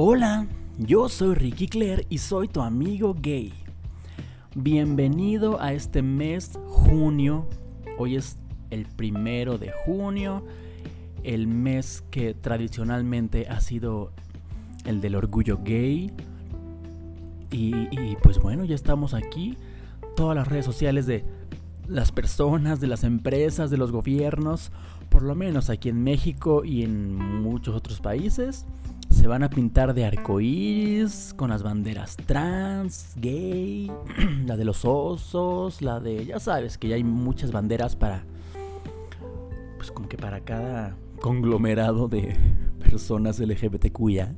Hola, yo soy Ricky Claire y soy tu amigo gay. Bienvenido a este mes junio. Hoy es el primero de junio, el mes que tradicionalmente ha sido el del orgullo gay. Y, y pues bueno, ya estamos aquí. Todas las redes sociales de las personas, de las empresas, de los gobiernos, por lo menos aquí en México y en muchos otros países se van a pintar de arcoíris con las banderas trans, gay, la de los osos, la de, ya sabes que ya hay muchas banderas para, pues como que para cada conglomerado de personas LGBTQIA.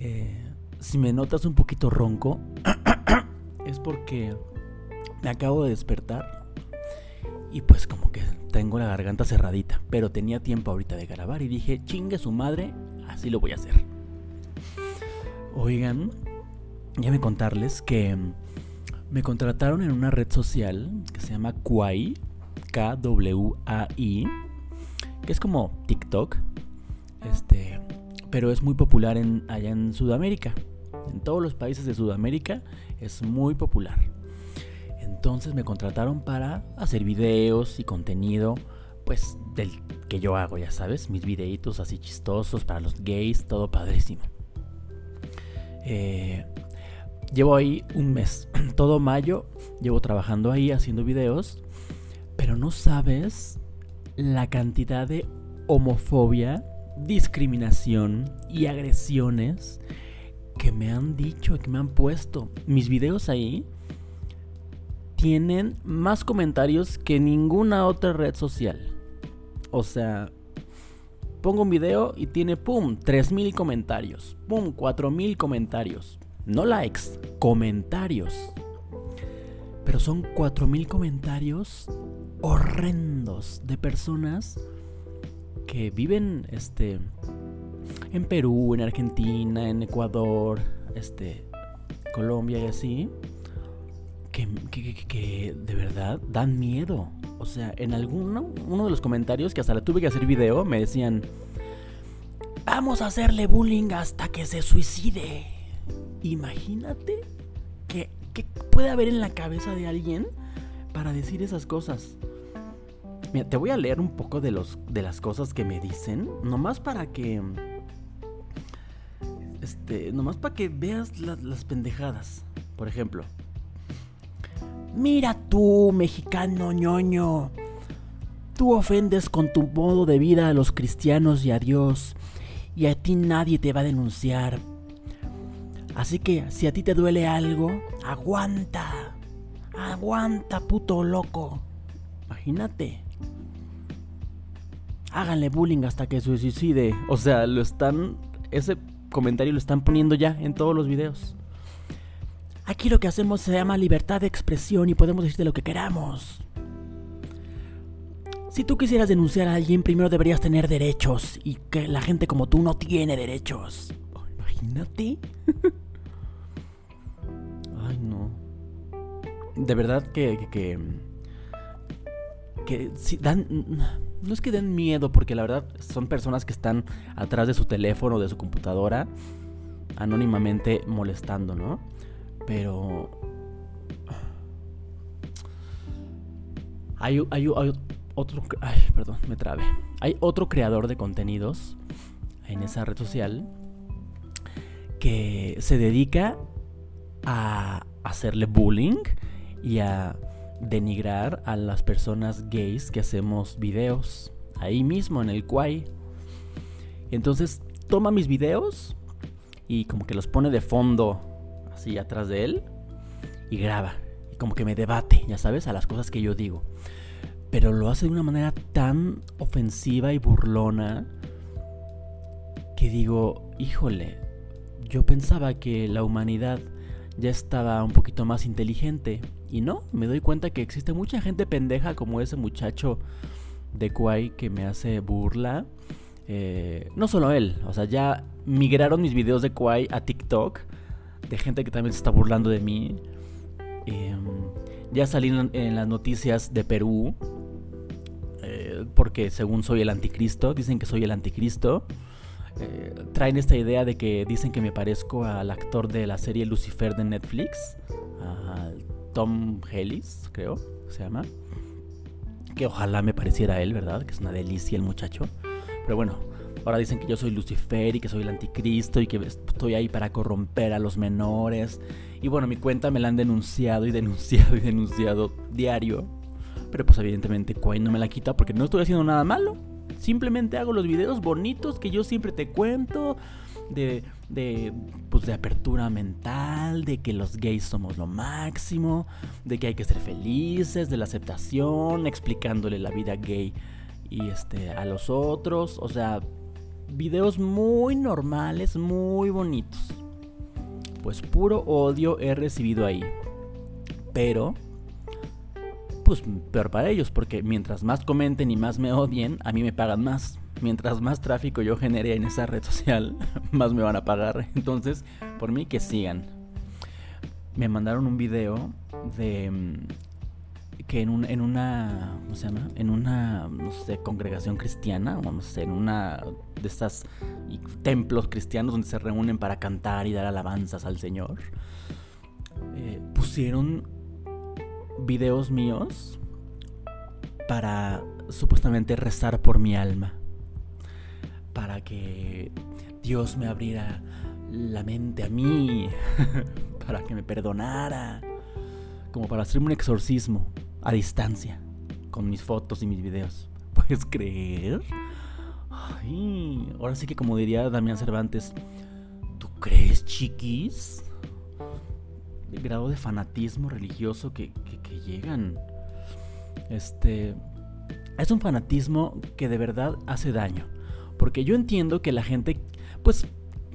Eh, si me notas un poquito ronco, es porque me acabo de despertar y pues como que tengo la garganta cerradita, pero tenía tiempo ahorita de grabar y dije, chingue su madre, así lo voy a hacer. Oigan, ya me contarles que me contrataron en una red social que se llama Kwai, K-W-A-I, que es como TikTok, este, pero es muy popular en, allá en Sudamérica. En todos los países de Sudamérica es muy popular. Entonces me contrataron para hacer videos y contenido, pues del que yo hago, ya sabes, mis videitos así chistosos para los gays, todo padrísimo. Eh, llevo ahí un mes, todo mayo, llevo trabajando ahí haciendo videos, pero no sabes la cantidad de homofobia, discriminación y agresiones que me han dicho, que me han puesto. Mis videos ahí tienen más comentarios que ninguna otra red social. O sea, pongo un video y tiene, ¡pum!, 3.000 comentarios. ¡Pum!, 4.000 comentarios. No likes, comentarios. Pero son 4.000 comentarios horrendos de personas que viven este, en Perú, en Argentina, en Ecuador, este, Colombia y así. Que, de verdad dan miedo. O sea, en alguno, uno de los comentarios que hasta le tuve que hacer video, me decían, vamos a hacerle bullying hasta que se suicide. Imagínate que, puede haber en la cabeza de alguien para decir esas cosas. Mira, te voy a leer un poco de, los, de las cosas que me dicen, nomás para que... Este, nomás para que veas las pendejadas. Por ejemplo, Mira tú, mexicano ñoño. Tú ofendes con tu modo de vida a los cristianos y a Dios. Y a ti nadie te va a denunciar. Así que si a ti te duele algo, aguanta. Aguanta, puto loco. Imagínate. Háganle bullying hasta que se suicide. O sea, lo están... Ese comentario lo están poniendo ya en todos los videos. Aquí lo que hacemos se llama libertad de expresión y podemos decirte lo que queramos. Si tú quisieras denunciar a alguien, primero deberías tener derechos y que la gente como tú no tiene derechos. imagínate. Ay, no. De verdad que, que, que, si dan, no es que den miedo, porque la verdad son personas que están atrás de su teléfono, de su computadora, anónimamente molestando, ¿no? Pero... Hay, hay, otro... Ay, perdón, me trabé. Hay otro creador de contenidos en esa red social que se dedica a hacerle bullying y a denigrar a las personas gays que hacemos videos ahí mismo en el Kwai. Entonces toma mis videos y como que los pone de fondo así atrás de él y graba. Y como que me debate, ya sabes, a las cosas que yo digo. Pero lo hace de una manera tan ofensiva y burlona que digo, híjole, yo pensaba que la humanidad ya estaba un poquito más inteligente. Y no, me doy cuenta que existe mucha gente pendeja como ese muchacho de Kwai que me hace burla. Eh, no solo él, o sea, ya migraron mis videos de Kwai a TikTok de gente que también se está burlando de mí. Em, ya salí en, las noticias de Perú, eh, porque según soy el anticristo, dicen que soy el anticristo. eh, traen esta idea de que dicen que me parezco al actor de la serie Lucifer de Netflix, a Tom Hellis, creo, se llama. Que ojalá me pareciera él, ¿verdad? Que es una delicia el muchacho. Pero bueno, ahora dicen que yo soy Lucifer y que soy el anticristo y que estoy ahí para corromper a los menores. Y bueno, mi cuenta me la han denunciado y denunciado y denunciado diario. Pero pues evidentemente Quay no me la quita porque no estoy haciendo nada malo. Simplemente hago los videos bonitos que yo siempre te cuento. De, de, pues de apertura mental, de que los gays somos lo máximo, de que hay que ser felices, de la aceptación, explicándole la vida gay y este a los otros, o sea, videos muy normales, muy bonitos. Pues puro odio he recibido ahí. Pero pues peor para ellos, porque mientras más comenten y más me odien, a mí me pagan más. Mientras más tráfico yo genere en esa red social, más me van a pagar. Entonces, por mí que sigan. Me mandaron un video de mm, que en, un, en una, ¿cómo se llama? En una, no sé, congregación cristiana, o no sé, en una de estas templos cristianos donde se reúnen para cantar y dar alabanzas al Señor, eh, pusieron videos míos para supuestamente rezar por mi alma. Para que Dios me abriera la mente a mí. para que me perdonara. Como para hacerme un exorcismo a distancia. Con mis fotos y mis videos. ¿Puedes creer? Ay, ahora sí que como diría Damián Cervantes, ¿tú crees, chiquis? el grado de fanatismo religioso que, que, llegan. Este. Es un fanatismo que de verdad hace daño. Porque yo entiendo que la gente, pues,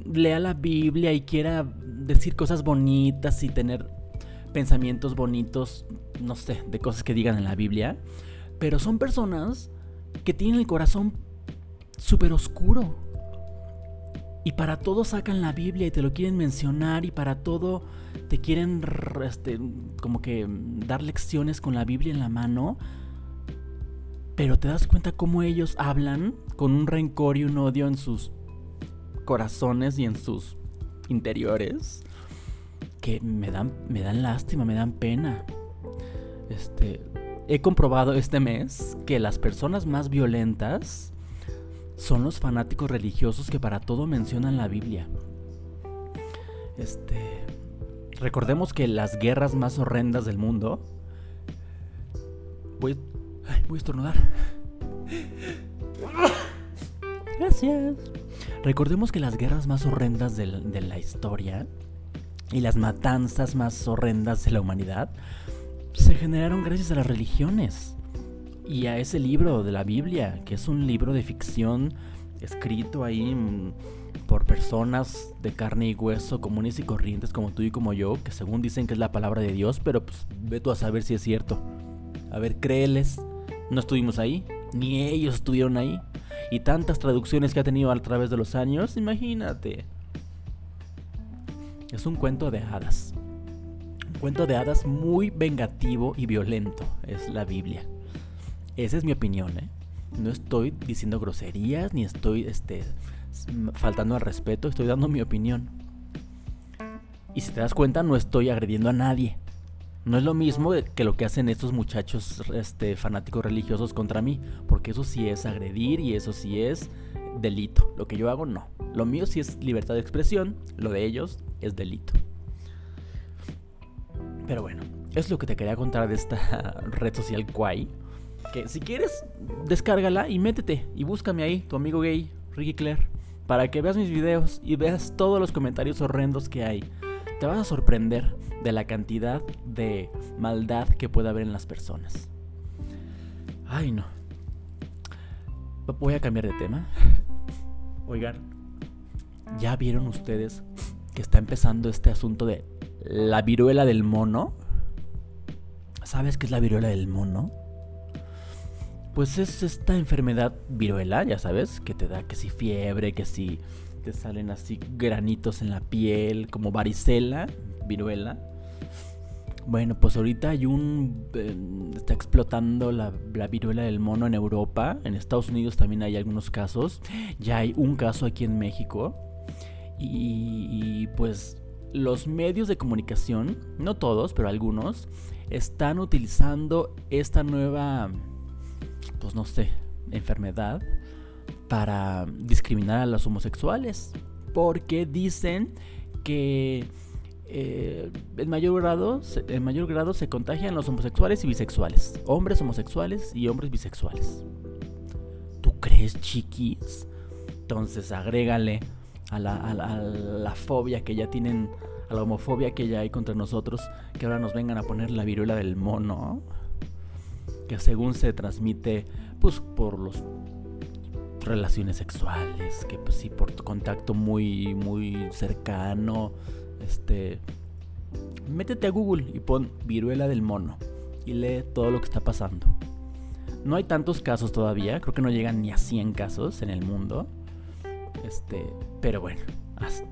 lea la Biblia y quiera decir cosas bonitas y tener pensamientos bonitos, no sé, de cosas que digan en la Biblia. Pero son personas que tienen el corazón súper oscuro. Y para todo sacan la Biblia y te lo quieren mencionar y para todo te quieren este, como que dar lecciones con la Biblia en la mano. Pero te das cuenta cómo ellos hablan con un rencor y un odio en sus corazones y en sus interiores que me dan, me dan lástima, me dan pena. Este, he comprobado este mes que las personas más violentas son los fanáticos religiosos que para todo mencionan la Biblia. Este. Recordemos que las guerras más horrendas del mundo. Voy. voy a estornudar. Gracias. Recordemos que las guerras más horrendas de la historia y las matanzas más horrendas de la humanidad se generaron gracias a las religiones y a ese libro de la Biblia, que es un libro de ficción escrito ahí mm, por personas de carne y hueso, comunes y corrientes como tú y como yo, que según dicen que es la palabra de Dios, pero pues ve tú a saber si es cierto. A ver, créeles, no estuvimos ahí, ni ellos estuvieron ahí. Y tantas traducciones que ha tenido a través de los años, imagínate. Es un cuento de hadas. Un cuento de hadas muy vengativo y violento, es la Biblia. Esa es mi opinión, ¿eh? No estoy diciendo groserías ni estoy este, faltando al respeto, estoy dando mi opinión. Y si te das cuenta, no estoy agrediendo a nadie. No es lo mismo que lo que hacen estos muchachos este, fanáticos religiosos contra mí, porque eso sí es agredir y eso sí es delito. Lo que yo hago no. Lo mío sí es libertad de expresión, lo de ellos es delito. Pero bueno, es lo que te quería contar de esta red social Kwai. Que si quieres, descárgala y métete y búscame ahí, tu amigo gay, Ricky Claire, para que veas mis videos y veas todos los comentarios horrendos que hay. Te vas a sorprender de la cantidad de maldad que puede haber en las personas. Ay, no. Voy a cambiar de tema. Oigan, ¿ya vieron ustedes que está empezando este asunto de la viruela del mono? ¿Sabes qué es la viruela del mono? Pues es esta enfermedad viruela, ya sabes, que te da que si fiebre, que si te salen así granitos en la piel, como varicela, viruela. Bueno, pues ahorita hay un... Eh, está explotando la, viruela del mono en Europa. En Estados Unidos también hay algunos casos. Ya hay un caso aquí en México. y pues los medios de comunicación, no todos, pero algunos, están utilizando esta nueva, pues no sé, enfermedad para discriminar a los homosexuales. Porque dicen que eh, en, mayor grado, en mayor grado se contagian los homosexuales y bisexuales. Hombres homosexuales y hombres bisexuales. ¿Tú crees, chiquis? Entonces agrégale a la, a la fobia que ya tienen, a la homofobia que ya hay contra nosotros, que ahora nos vengan a poner la viruela del mono, que según se transmite pues por los relaciones sexuales, que pues sí, por contacto muy, muy cercano, este, métete a Google y pon viruela del mono y lee todo lo que está pasando. No hay tantos casos todavía, creo que no llegan ni a 100 casos en el mundo. Este, pero bueno,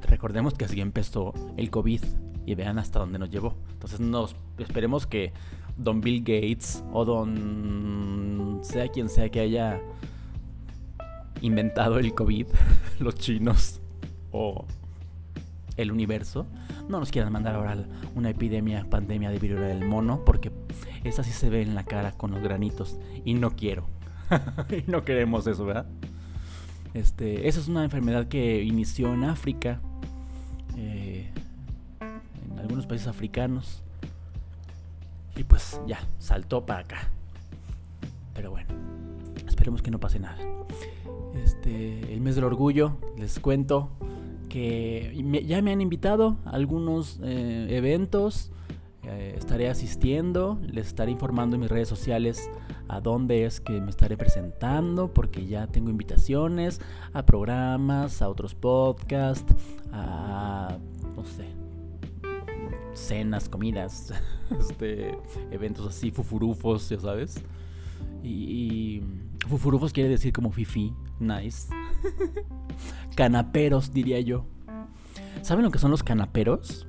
recordemos que así empezó el COVID y vean hasta dónde nos llevó. Entonces nos esperemos que Don Bill Gates o Don sea quien sea que haya inventado el COVID, los chinos o el universo, no nos quieran mandar ahora una epidemia, pandemia de viruela del mono, porque esa sí se ve en la cara con los granitos y no quiero. y no queremos eso, ¿verdad? Este, esa es una enfermedad que inició en África, eh, en algunos países africanos, y pues ya, saltó para acá. Pero bueno, esperemos que no pase nada. Este, el mes del orgullo, les cuento que ya me han invitado a algunos eh, eventos. Eh, estaré asistiendo, les estaré informando en mis redes sociales a dónde es que me estaré presentando, porque ya tengo invitaciones a programas, a otros podcasts, a, no sé, cenas, comidas, este, eventos así, fufurufos, ya sabes. Y, fufurufos quiere decir como fifi, nice. Canaperos, diría yo. ¿Saben lo que son los canaperos?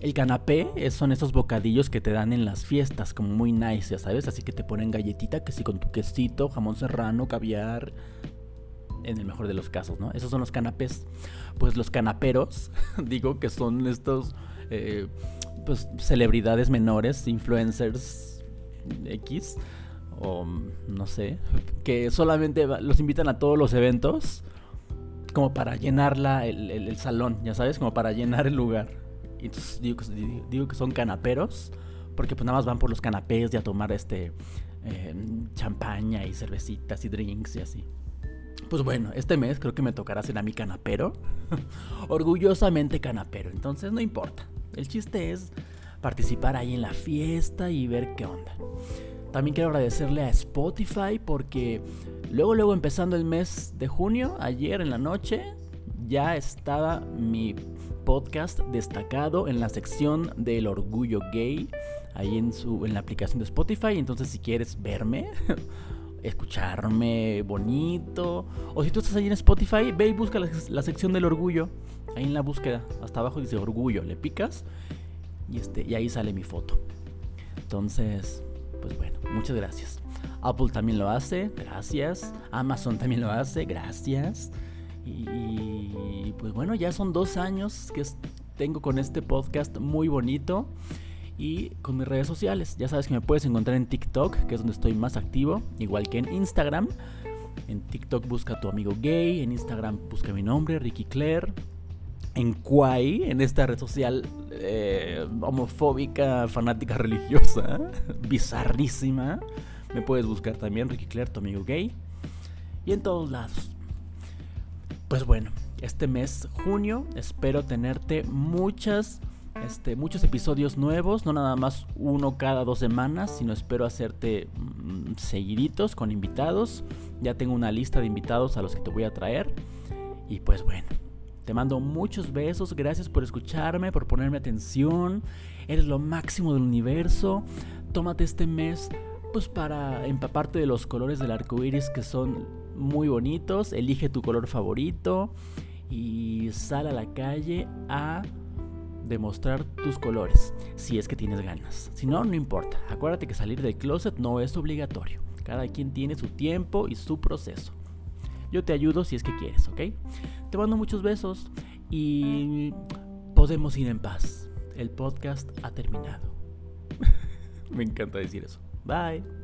El canapé son esos bocadillos que te dan en las fiestas, como muy nice, ya sabes. Así que te ponen galletita, que sí, con tu quesito, jamón serrano, caviar. En el mejor de los casos, ¿no? Esos son los canapés. Pues los canaperos, digo que son estos, eh, pues, celebridades menores, influencers X, o no sé, que solamente los invitan a todos los eventos como para llenar el salón, ya sabes, como para llenar el lugar. Y entonces digo que, son canaperos, porque pues nada más van por los canapés y a tomar este eh, champaña y cervecitas y drinks y así. Pues bueno, este mes creo que me tocará ser a mi canapero. Orgullosamente canapero. Entonces no importa. El chiste es participar ahí en la fiesta y ver qué onda. También quiero agradecerle a Spotify porque luego, luego empezando el mes de junio, ayer en la noche, ya estaba mi podcast destacado en la sección del orgullo gay, ahí en, su, en la aplicación de Spotify. Entonces si quieres verme, escucharme bonito, o si tú estás ahí en Spotify, ve y busca la, sección del orgullo, ahí en la búsqueda, hasta abajo dice orgullo, le picas y, este, y ahí sale mi foto. Entonces, pues bueno, muchas gracias. Apple también lo hace, gracias. Amazon también lo hace, gracias. Y pues bueno, ya son dos años que tengo con este podcast muy bonito y con mis redes sociales. Ya sabes que me puedes encontrar en TikTok, que es donde estoy más activo, igual que en Instagram. En TikTok busca a tu amigo gay, en Instagram busca mi nombre, Ricky Claire. En Kwai, en esta red social eh, homofóbica, fanática religiosa, bizarrísima, me puedes buscar también, Ricky Claire, tu amigo gay. Y en todos lados. Pues bueno, este mes junio espero tenerte muchas, este, muchos episodios nuevos, no nada más uno cada dos semanas, sino espero hacerte mm, seguiditos con invitados. Ya tengo una lista de invitados a los que te voy a traer. Y pues bueno, te mando muchos besos, gracias por escucharme, por ponerme atención. Eres lo máximo del universo. Tómate este mes pues para empaparte de los colores del arco iris que son muy bonitos. Elige tu color favorito y sal a la calle a demostrar tus colores, si es que tienes ganas. Si no, no importa. Acuérdate que salir del closet no es obligatorio. Cada quien tiene su tiempo y su proceso. Yo te ayudo si es que quieres, ¿ok? Te mando muchos besos y podemos ir en paz. El podcast ha terminado. Me encanta decir eso. Bye.